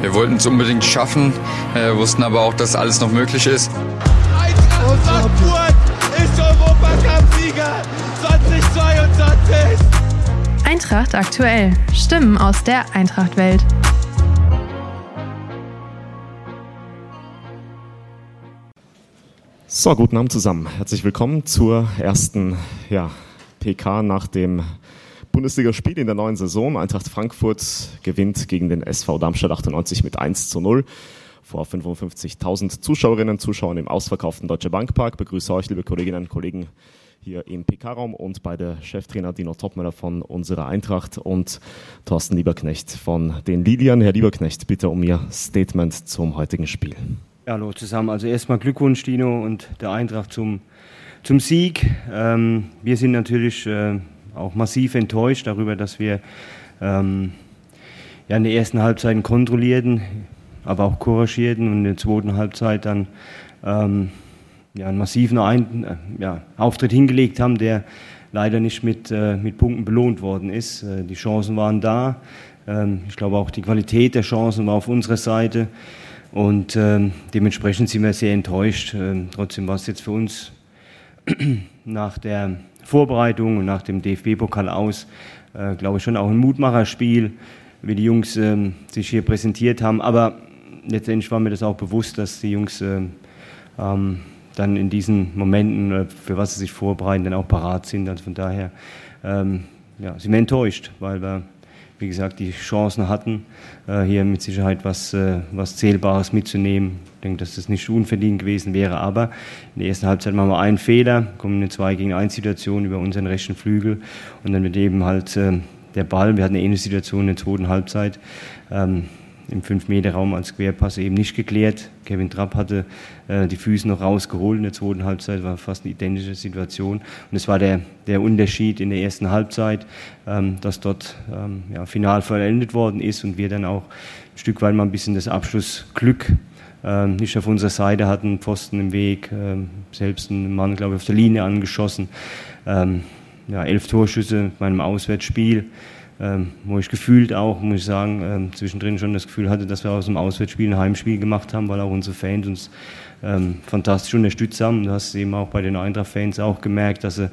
wir wollten es unbedingt schaffen, äh, wussten aber auch, dass alles noch möglich ist. Eintracht Frankfurt ist Europacup-Sieger 2022. Eintracht aktuell. Stimmen aus der Eintracht-Welt. So, guten Abend zusammen. Herzlich willkommen zur ersten ja, PK nach dem Bundesligaspiel in der neuen Saison. Eintracht Frankfurt gewinnt gegen den SV Darmstadt 98 mit 1 zu 0 vor 55.000 Zuschauerinnen und Zuschauern im ausverkauften Deutsche Bankpark. Begrüße euch, liebe Kolleginnen und Kollegen, hier im PK-Raum und bei der Cheftrainer Dino Topmüller von unserer Eintracht und Thorsten Lieberknecht von den Lilien. Herr Lieberknecht, bitte um Ihr Statement zum heutigen Spiel. Ja, hallo zusammen. Also erstmal Glückwunsch, Dino und der Eintracht zum, zum Sieg. Ähm, wir sind natürlich äh, auch massiv enttäuscht darüber, dass wir ähm, ja, in der ersten Halbzeit kontrollierten, aber auch couragierten und in der zweiten Halbzeit dann ähm, ja, einen massiven Ein äh, ja, Auftritt hingelegt haben, der leider nicht mit, äh, mit Punkten belohnt worden ist. Äh, die Chancen waren da. Ähm, ich glaube auch die Qualität der Chancen war auf unserer Seite. Und ähm, dementsprechend sind wir sehr enttäuscht. Ähm, trotzdem war es jetzt für uns nach der Vorbereitung und nach dem DFB-Pokal aus, äh, glaube ich, schon auch ein Mutmacherspiel, wie die Jungs ähm, sich hier präsentiert haben. Aber letztendlich war mir das auch bewusst, dass die Jungs ähm, ähm, dann in diesen Momenten, äh, für was sie sich vorbereiten, dann auch parat sind. Also von daher ähm, ja, sind wir enttäuscht, weil wir wie gesagt, die Chancen hatten, äh, hier mit Sicherheit was, äh, was Zählbares mitzunehmen. Ich denke, dass das nicht unverdient gewesen wäre, aber in der ersten Halbzeit machen wir einen Fehler, kommen in eine 2 gegen 1 Situation über unseren rechten Flügel und dann wird eben halt äh, der Ball, wir hatten eine ähnliche Situation in der zweiten Halbzeit, ähm, im 5-Meter-Raum als Querpass eben nicht geklärt. Kevin Trapp hatte äh, die Füße noch rausgeholt in der zweiten Halbzeit, war fast eine identische Situation. Und es war der, der Unterschied in der ersten Halbzeit, ähm, dass dort ähm, ja, final vollendet worden ist und wir dann auch ein Stück weit mal ein bisschen das Abschlussglück ähm, nicht auf unserer Seite hatten, Pfosten im Weg, ähm, selbst einen Mann, glaube ich, auf der Linie angeschossen. Ähm, ja, elf Torschüsse bei einem Auswärtsspiel ähm, wo ich gefühlt auch, muss ich sagen, ähm, zwischendrin schon das Gefühl hatte, dass wir aus dem Auswärtsspiel ein Heimspiel gemacht haben, weil auch unsere Fans uns ähm, fantastisch unterstützt haben. Du hast eben auch bei den Eintracht-Fans auch gemerkt, dass sie,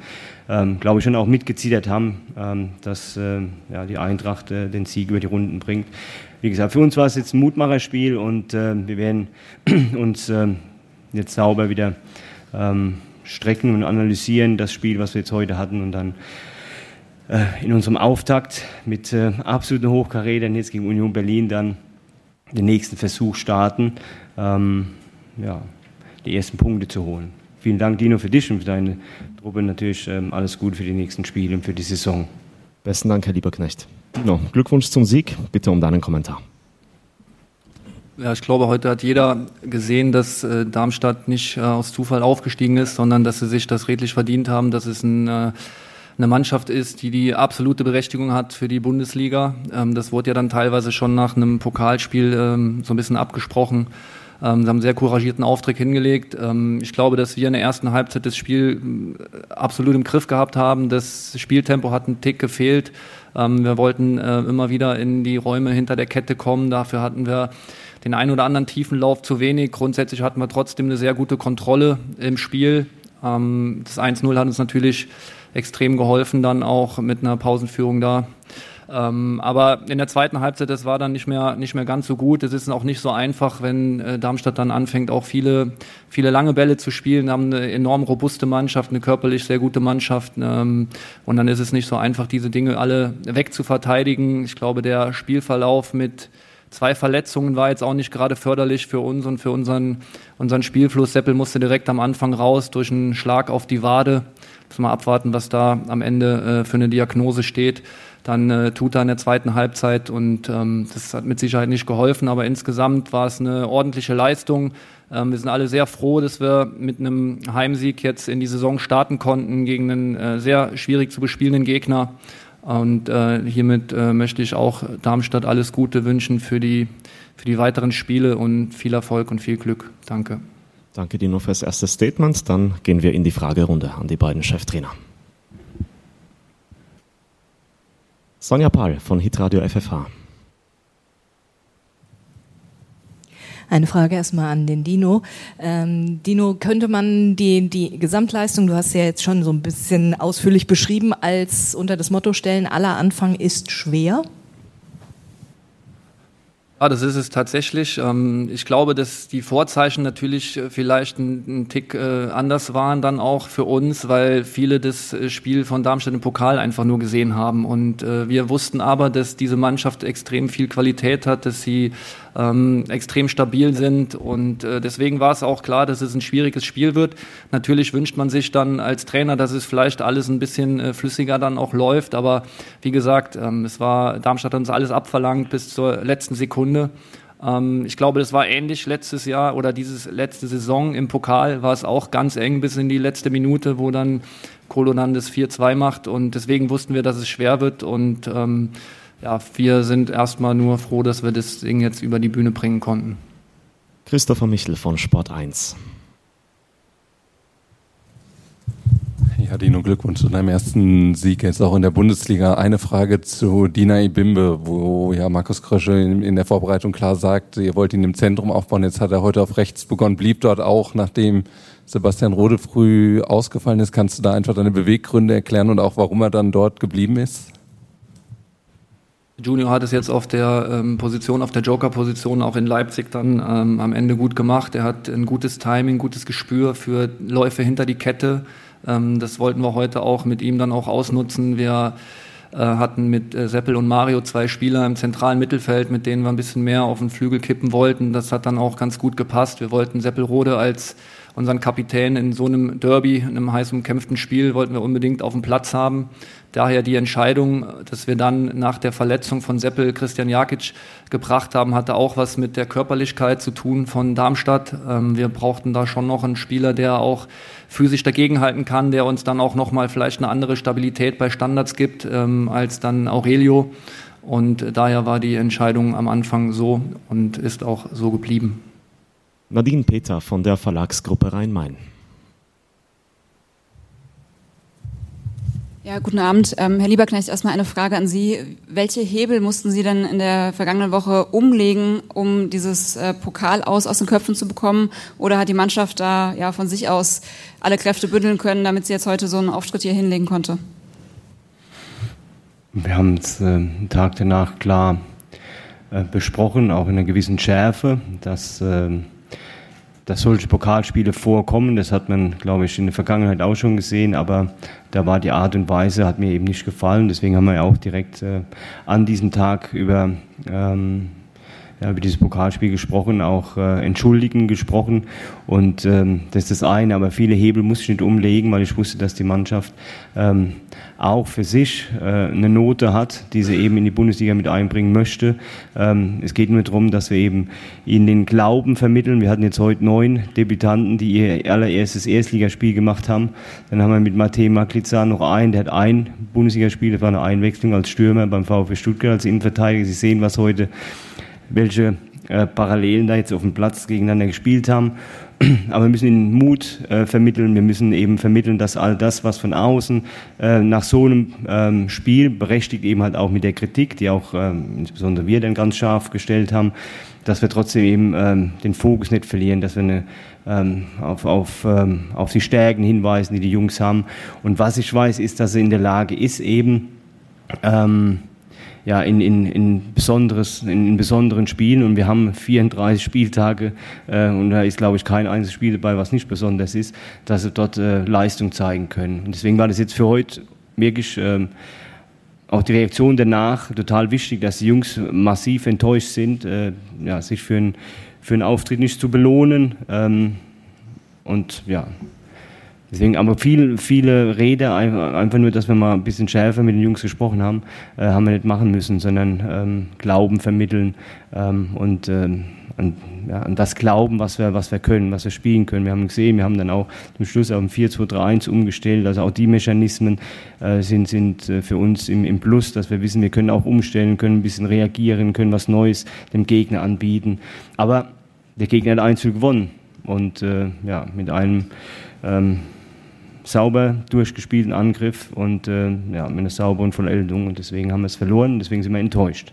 ähm, glaube ich, schon auch mitgezittert haben, ähm, dass äh, ja, die Eintracht äh, den Sieg über die Runden bringt. Wie gesagt, für uns war es jetzt ein Mutmacherspiel und äh, wir werden uns äh, jetzt sauber wieder ähm, strecken und analysieren, das Spiel, was wir jetzt heute hatten und dann in unserem Auftakt mit äh, absoluten Hochkarätern jetzt gegen Union Berlin dann den nächsten Versuch starten, ähm, ja, die ersten Punkte zu holen. Vielen Dank, Dino, für dich und für deine Truppe. Natürlich ähm, alles Gute für die nächsten Spiele und für die Saison. Besten Dank, Herr Lieberknecht. Dino, Glückwunsch zum Sieg. Bitte um deinen Kommentar. Ja, ich glaube, heute hat jeder gesehen, dass äh, Darmstadt nicht äh, aus Zufall aufgestiegen ist, sondern dass sie sich das redlich verdient haben, dass es ein äh, eine Mannschaft ist, die die absolute Berechtigung hat für die Bundesliga. Ähm, das wurde ja dann teilweise schon nach einem Pokalspiel ähm, so ein bisschen abgesprochen. Ähm, sie haben einen sehr couragierten Auftritt hingelegt. Ich glaube, dass wir in der ersten Halbzeit das Spiel äh, absolut im Griff gehabt haben. Das Spieltempo hat einen Tick gefehlt. Wir wollten äh, immer wieder in die Räume hinter der Kette kommen. Dafür hatten wir den einen oder anderen tiefen Lauf zu wenig. Grundsätzlich hatten wir trotzdem eine sehr gute Kontrolle im Spiel. Das 1-0 hat uns natürlich extrem geholfen, dann auch mit einer Pausenführung da. Ähm, aber in der zweiten Halbzeit, das war dann nicht mehr, nicht mehr ganz so gut. Es ist auch nicht so einfach, wenn äh, Darmstadt dann anfängt, auch viele, viele lange Bälle zu spielen. Haben eine enorm robuste Mannschaft, eine körperlich sehr gute Mannschaft. Ähm, und dann ist es nicht so einfach, diese Dinge alle wegzuverteidigen. Ich glaube, der Spielverlauf mit zwei Verletzungen war jetzt auch nicht gerade förderlich für uns und für unseren, unseren Spielfluss. Seppel musste direkt am Anfang raus durch einen Schlag auf die Wade. Müssen wir abwarten, was da am Ende äh, für eine Diagnose steht. Dann äh, tut er in der zweiten Halbzeit und ähm, das hat mit Sicherheit nicht geholfen, aber insgesamt war es eine ordentliche Leistung. Ähm, wir sind alle sehr froh, dass wir mit einem Heimsieg jetzt in die Saison starten konnten gegen einen äh, sehr schwierig zu bespielenden Gegner. Und äh, hiermit äh, möchte ich auch Darmstadt alles Gute wünschen für die, für die weiteren Spiele und viel Erfolg und viel Glück. Danke. Danke dir nur fürs erste Statement. Dann gehen wir in die Fragerunde an die beiden Cheftrainer. Sonja Pahl von Hitradio FFH. Eine Frage erstmal an den Dino. Ähm, Dino, könnte man die, die Gesamtleistung, du hast ja jetzt schon so ein bisschen ausführlich beschrieben, als unter das Motto stellen, aller Anfang ist schwer? Ja, das ist es tatsächlich. Ähm, ich glaube, dass die Vorzeichen natürlich äh, vielleicht ein, Tick äh, anders waren dann auch für uns, weil viele das äh, Spiel von Darmstadt im Pokal einfach nur gesehen haben. Und wir wussten aber, dass diese Mannschaft extrem viel Qualität hat, dass sie ähm, extrem stabil sind. Und äh, deswegen war es auch klar, dass es ein schwieriges Spiel wird. Natürlich wünscht man sich dann als Trainer, dass es vielleicht alles ein bisschen äh, flüssiger dann auch läuft. Aber wie gesagt, ähm, es war, Darmstadt hat uns alles abverlangt bis zur letzten Sekunde. Ähm, ich glaube, das war ähnlich letztes Jahr oder dieses letzte Saison im Pokal war es auch ganz eng bis in die letzte Minute, wo dann Kolo dann das 4-2 macht. Und deswegen wussten wir, dass es schwer wird. Und ähm, ja, wir sind erstmal nur froh, dass wir das Ding jetzt über die Bühne bringen konnten. Christopher Michel von Sport 1. Ja, Dino, Glückwunsch zu deinem ersten Sieg jetzt auch in der Bundesliga. Eine Frage zu Dina Ibimbe, wo ja Markus Krösche in, in, der Vorbereitung klar sagt, ihr wollt ihn im Zentrum aufbauen. Jetzt hat er heute auf rechts begonnen, blieb dort auch, nachdem Sebastian Rode früh ausgefallen ist. Kannst du da einfach deine Beweggründe erklären und auch warum er dann dort geblieben ist? Junior hat es jetzt auf der ähm, Position, auf der Joker-Position auch in Leipzig dann ähm, am Ende gut gemacht. Er hat ein gutes Timing, gutes Gespür für Läufe hinter die Kette. Ähm, das wollten wir heute auch mit ihm dann auch ausnutzen. Wir äh, hatten mit äh, Seppel und Mario zwei Spieler im zentralen Mittelfeld, mit denen wir ein bisschen mehr auf den Flügel kippen wollten. Das hat dann auch ganz gut gepasst. Wir wollten Seppelrode als unseren Kapitän in so einem Derby, in einem heiß umkämpften Spiel, wollten wir unbedingt auf dem Platz haben. Daher die Entscheidung, dass wir dann nach der Verletzung von Seppel Christian Jakic gebracht haben, hatte auch was mit der Körperlichkeit zu tun von Darmstadt. Ähm, wir brauchten da schon noch einen Spieler, der auch physisch dagegenhalten kann, der uns dann auch nochmal vielleicht eine andere Stabilität bei Standards gibt ähm, als dann Aurelio. Und daher war die Entscheidung am Anfang so und ist auch so geblieben. Nadine Peter von der Verlagsgruppe Rhein-Main. Ja, guten Abend. Ähm, Herr Lieberknecht, erstmal eine Frage an Sie. Welche Hebel mussten Sie denn in der vergangenen Woche umlegen, um dieses äh, Pokal aus aus den Köpfen zu bekommen? Oder hat die Mannschaft da ja von sich aus alle Kräfte bündeln können, damit sie jetzt heute so einen Auftritt hier hinlegen konnte? Wir haben es äh, einen Tag danach klar äh, besprochen, auch in einer gewissen Schärfe, dass äh, dass solche Pokalspiele vorkommen. Das hat man, glaube ich, in der Vergangenheit auch schon gesehen, aber da war die Art und Weise, hat mir eben nicht gefallen. Deswegen haben wir ja auch direkt äh, an diesem Tag über ähm, ja, über dieses Pokalspiel gesprochen, auch äh, entschuldigen gesprochen. Und ähm, das ist das eine, aber viele Hebel muss ich nicht umlegen, weil ich wusste, dass die Mannschaft ähm, auch für sich äh, eine Note hat, die sie eben in die Bundesliga mit einbringen möchte. Ähm, es geht nur darum, dass wir eben ihnen den Glauben vermitteln. Wir hatten jetzt heute neun Debütanten, die ihr allererstes Erstligaspiel gemacht haben. Dann haben wir mit Matej Maklica noch einen, der hat ein Bundesligaspiel, das war eine Einwechslung als Stürmer beim VfB Stuttgart, als Innenverteidiger. Sie sehen, was heute welche äh, Parallelen da jetzt auf dem Platz gegeneinander gespielt haben. Aber wir müssen ihnen Mut äh, vermitteln. Wir müssen eben vermitteln, dass all das, was von außen äh, nach so einem ähm, Spiel berechtigt, eben halt auch mit der Kritik, die auch ähm, insbesondere wir dann ganz scharf gestellt haben, dass wir trotzdem eben ähm, den Fokus nicht verlieren, dass wir eine, ähm, auf, auf, ähm, auf die Stärken hinweisen, die die Jungs haben. Und was ich weiß, ist, dass er in der Lage ist, eben ähm, ja, in, in, in, besonderes, in, in, besonderen Spielen und wir haben 34 Spieltage äh, und da ist, glaube ich, kein einziges Spiel dabei, was nicht besonders ist, dass sie dort äh, Leistung zeigen können. Und deswegen war das jetzt für heute wirklich ähm, auch die Reaktion danach total wichtig, dass die Jungs massiv enttäuscht sind, äh, ja, sich für, ein, für einen Auftritt nicht zu belohnen. Ähm, und ja, Deswegen, aber viel, viele Rede, einfach nur, dass wir mal ein bisschen schärfer mit den Jungs gesprochen haben, äh, haben wir nicht machen müssen, sondern ähm, Glauben vermitteln ähm, und ähm, an, ja, an das Glauben, was wir, was wir können, was wir spielen können. Wir haben gesehen, wir haben dann auch zum Schluss auf ein 4-2-3-1 umgestellt. Also auch die Mechanismen äh, sind, sind äh, für uns im, im Plus, dass wir wissen, wir können auch umstellen, können ein bisschen reagieren, können was Neues dem Gegner anbieten. Aber der Gegner hat Einzel gewonnen und äh, ja, mit einem ähm, sauber durchgespielten Angriff und äh, ja, mit einer sauberen Vollendung und deswegen haben wir es verloren, deswegen sind wir enttäuscht.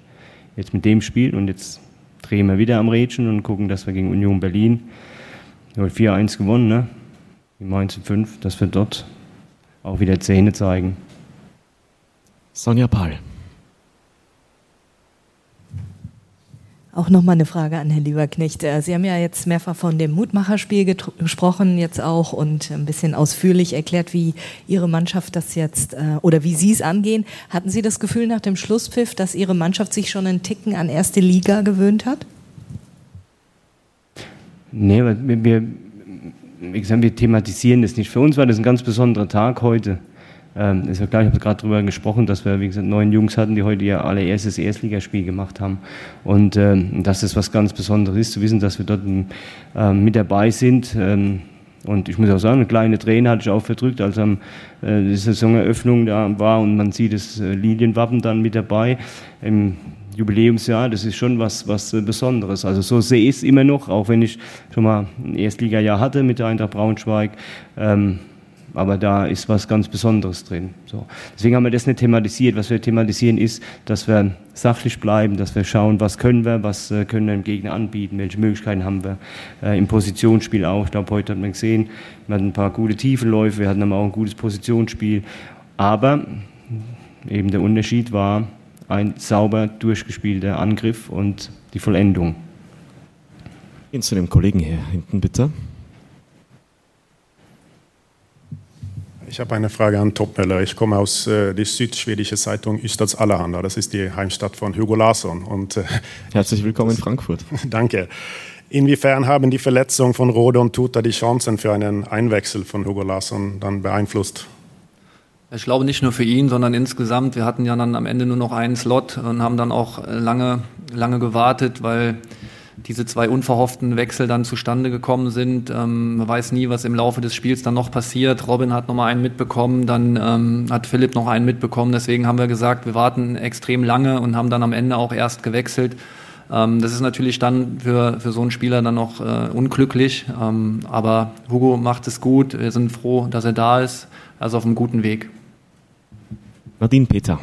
Jetzt mit dem Spiel und jetzt drehen wir wieder am Rädchen und gucken, dass wir gegen Union Berlin 4-1 gewonnen, ne? Wie Mainz 5, dass wir dort auch wieder Zähne zeigen. Sonja Pahl. Auch nochmal eine Frage an Herrn Lieberknecht. Äh, Sie haben ja jetzt mehrfach von dem Mutmacherspiel gesprochen, jetzt auch und ein bisschen ausführlich erklärt, wie Ihre Mannschaft das jetzt äh, oder wie Sie es angehen. Hatten Sie das Gefühl nach dem Schlusspfiff, dass Ihre Mannschaft sich schon einen Ticken an erste Liga gewöhnt hat? Nee, wir, wir, wir thematisieren das nicht. Für uns war das ein ganz besonderer Tag heute. Ähm, ist ja klar, ich habe gerade darüber gesprochen, dass wir, wie gesagt, neun Jungs hatten, die heute ihr allererstes Erstligaspiel gemacht haben. Und ähm, dass das was ganz Besonderes ist, zu wissen, dass wir dort ähm, mit dabei sind. Ähm, und ich muss auch sagen, eine kleine Träne hatte ich auch verdrückt, als am, äh, die Saisoneröffnung da war und man sieht das äh, Lilienwappen dann mit dabei. Im Jubiläumsjahr, das ist schon was, was äh, Besonderes. Also so sehe ich es immer noch, auch wenn ich schon mal ein Erstligajahr hatte mit der Eintracht Braunschweig. Ähm, aber da ist was ganz Besonderes drin. So. Deswegen haben wir das nicht thematisiert. Was wir thematisieren ist, dass wir sachlich bleiben, dass wir schauen, was können wir, was äh, können wir dem Gegner anbieten, welche Möglichkeiten haben wir äh, im Positionsspiel auch. Ich glaube, heute hat man gesehen, wir hatten ein paar gute Tiefenläufe, wir hatten aber auch ein gutes Positionsspiel. Aber eben der Unterschied war ein sauber durchgespielter Angriff und die Vollendung. Gehen zu dem Kollegen hier hinten bitte. Ich habe eine Frage an Topmöller. Ich komme aus äh, der südschwedischen Zeitung Ystads Allehanda. Das ist die Heimstadt von Hugo Larsson. Und, äh, Herzlich willkommen in Frankfurt. Danke. Inwiefern haben die Verletzungen von Rode und Tuta die Chancen für einen Einwechsel von Hugo Larsson dann beeinflusst? Ich glaube nicht nur für ihn, sondern insgesamt. Wir hatten ja dann am Ende nur noch einen Slot und haben dann auch lange, lange gewartet, weil diese zwei unverhofften Wechsel dann zustande gekommen sind. Ähm, man weiß nie, was im Laufe des Spiels dann noch passiert. Robin hat noch mal einen mitbekommen, dann ähm, hat Philipp noch einen mitbekommen. Deswegen haben wir gesagt, wir warten extrem lange und haben dann am Ende auch erst gewechselt. Ähm, das ist natürlich dann für, für so einen Spieler dann noch äh, unglücklich. Ähm, aber Hugo macht es gut. Wir sind froh, dass er da ist. Also auf einem guten Weg. Nadine Peter.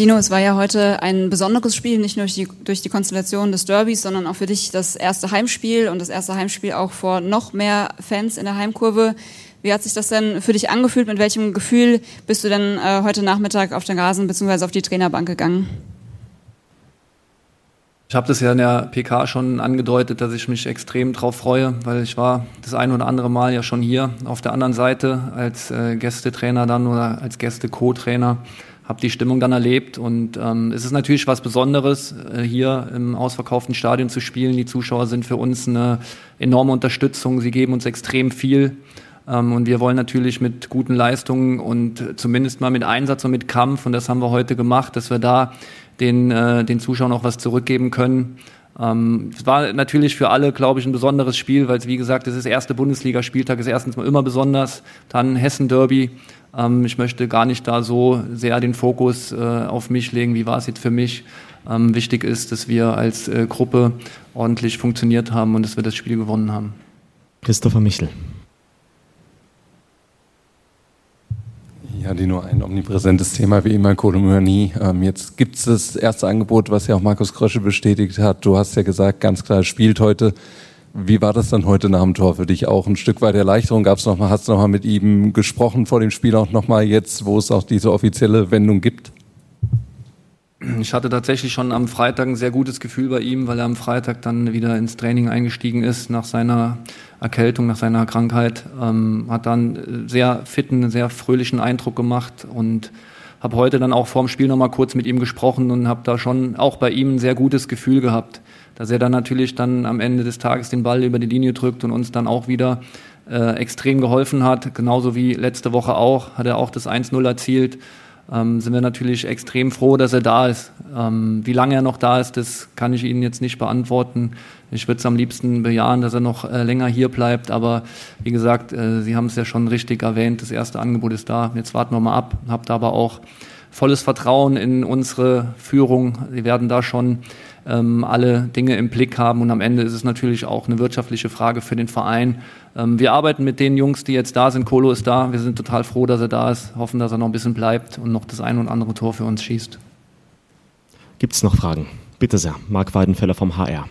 Dino, es war ja heute ein besonderes Spiel, nicht nur durch die, durch die Konstellation des Derbys, sondern auch für dich das erste Heimspiel und das erste Heimspiel auch vor noch mehr Fans in der Heimkurve. Wie hat sich das denn für dich angefühlt? Mit welchem Gefühl bist du denn äh, heute Nachmittag auf den Rasen bzw. auf die Trainerbank gegangen? Ich habe das ja in der PK schon angedeutet, dass ich mich extrem drauf freue, weil ich war das ein oder andere Mal ja schon hier auf der anderen Seite als äh, Gästetrainer dann oder als Gäste-Co-Trainer habe die Stimmung dann erlebt und ähm, es ist natürlich was Besonderes, äh, hier im ausverkauften Stadion zu spielen. Die Zuschauer sind für uns eine enorme Unterstützung, sie geben uns extrem viel ähm, und wir wollen natürlich mit guten Leistungen und zumindest mal mit Einsatz und mit Kampf und das haben wir heute gemacht, dass wir da den, äh, den Zuschauern auch was zurückgeben können. Ähm, es war natürlich für alle, glaube ich, ein besonderes Spiel, weil es, wie gesagt, es ist erste Bundesligaspieltag, ist erstens mal immer besonders, dann Hessen-Derby. Ähm, ich möchte gar nicht da so sehr den Fokus äh, auf mich legen, wie war es jetzt für mich. Ähm, wichtig ist, dass wir als äh, Gruppe ordentlich funktioniert haben und dass wir das Spiel gewonnen haben. Christopher Michel. Ja, die nur ein omnipräsentes Thema wie immer, Kolumnie. Ähm, jetzt gibt es das erste Angebot, was ja auch Markus Krösche bestätigt hat. Du hast ja gesagt, ganz klar, spielt heute. Wie war das dann heute nach dem Tor für dich? Auch ein Stück weit Erleichterung gab es nochmal? Hast du nochmal mit ihm gesprochen vor dem Spiel auch nochmal jetzt, wo es auch diese offizielle Wendung gibt? Ich hatte tatsächlich schon am Freitag ein sehr gutes Gefühl bei ihm, weil er am Freitag dann wieder ins Training eingestiegen ist nach seiner Erkältung, nach seiner Krankheit. Ähm, hat dann sehr fitten, sehr fröhlichen Eindruck gemacht und habe heute dann auch vorm Spiel nochmal kurz mit ihm gesprochen und habe da schon auch bei ihm ein sehr gutes Gefühl gehabt dass er dann natürlich dann am Ende des Tages den Ball über die Linie drückt und uns dann auch wieder äh, extrem geholfen hat. Genauso wie letzte Woche auch, hat er auch das 1-0 erzielt. Ähm, sind wir natürlich extrem froh, dass er da ist. Ähm, wie lange er noch da ist, das kann ich Ihnen jetzt nicht beantworten. Ich würde es am liebsten bejahen, dass er noch äh, länger hier bleibt. Aber wie gesagt, äh, Sie haben es ja schon richtig erwähnt, das erste Angebot ist da. Jetzt warten wir mal ab. Habt aber auch volles Vertrauen in unsere Führung. Sie werden da schon ähm, alle Dinge im Blick haben. Und am Ende ist es natürlich auch eine wirtschaftliche Frage für den Verein. Ähm, wir arbeiten mit den Jungs, die jetzt da sind. Kolo ist da. Wir sind total froh, dass er da ist. Hoffen, dass er noch ein bisschen bleibt und noch das ein und andere Tor für uns schießt. Gibt es noch Fragen? Bitte sehr. Marc Weidenfeller vom HR.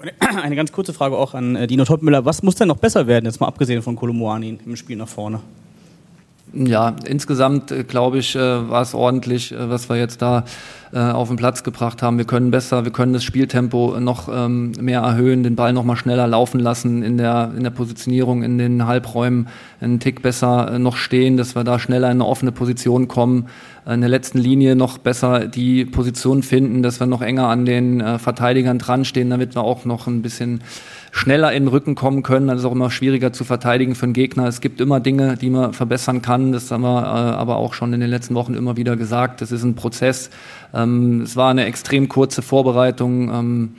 Eine ganz kurze Frage auch an äh, Dino Topmüller. Was muss denn noch besser werden, jetzt mal abgesehen von Kolomoani im Spiel nach vorne? Ja, insgesamt äh, glaube ich, äh, war es ordentlich, äh, was wir jetzt da auf den Platz gebracht haben. Wir können besser, wir können das Spieltempo noch ähm, mehr erhöhen, den Ball noch mal schneller laufen lassen in der, in der Positionierung, in den Halbräumen, einen Tick besser noch stehen, dass wir da schneller in eine offene Position kommen, in der letzten Linie noch besser die Position finden, dass wir noch enger an den äh, Verteidigern dran stehen, damit wir auch noch ein bisschen schneller in den Rücken kommen können. Das ist auch immer schwieriger zu verteidigen für einen Gegner. Es gibt immer Dinge, die man verbessern kann. Das haben wir äh, aber auch schon in den letzten Wochen immer wieder gesagt. Das ist ein Prozess. Ähm, es war eine extrem kurze Vorbereitung. Ähm,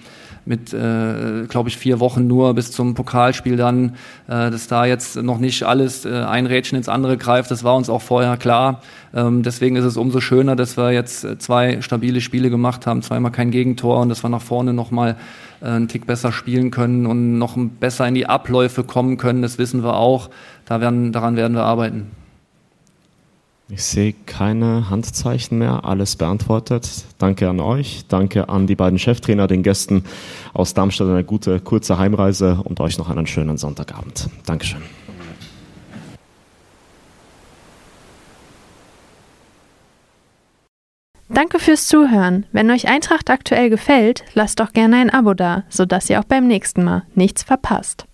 mit, äh, glaube ich, vier Wochen nur bis zum Pokalspiel dann, äh, dass da jetzt noch nicht alles äh, ein Rädchen ins andere greift, das war uns auch vorher klar. Ähm, deswegen ist es umso schöner, dass wir jetzt äh, zwei stabile Spiele gemacht haben, zweimal kein Gegentor und dass wir nach vorne nochmal äh, einen Tick besser spielen können und noch besser in die Abläufe kommen können, das wissen wir auch. Da werden, daran werden wir arbeiten. Ich sehe keine Handzeichen mehr, alles beantwortet. Danke an euch, danke an die beiden Cheftrainer, den Gästen aus Darmstadt eine gute, kurze Heimreise und euch noch einen schönen Sonntagabend. Dankeschön. Danke fürs Zuhören. Wenn euch Eintracht aktuell gefällt, lasst doch gerne ein Abo da, sodass ihr auch beim nächsten Mal nichts verpasst.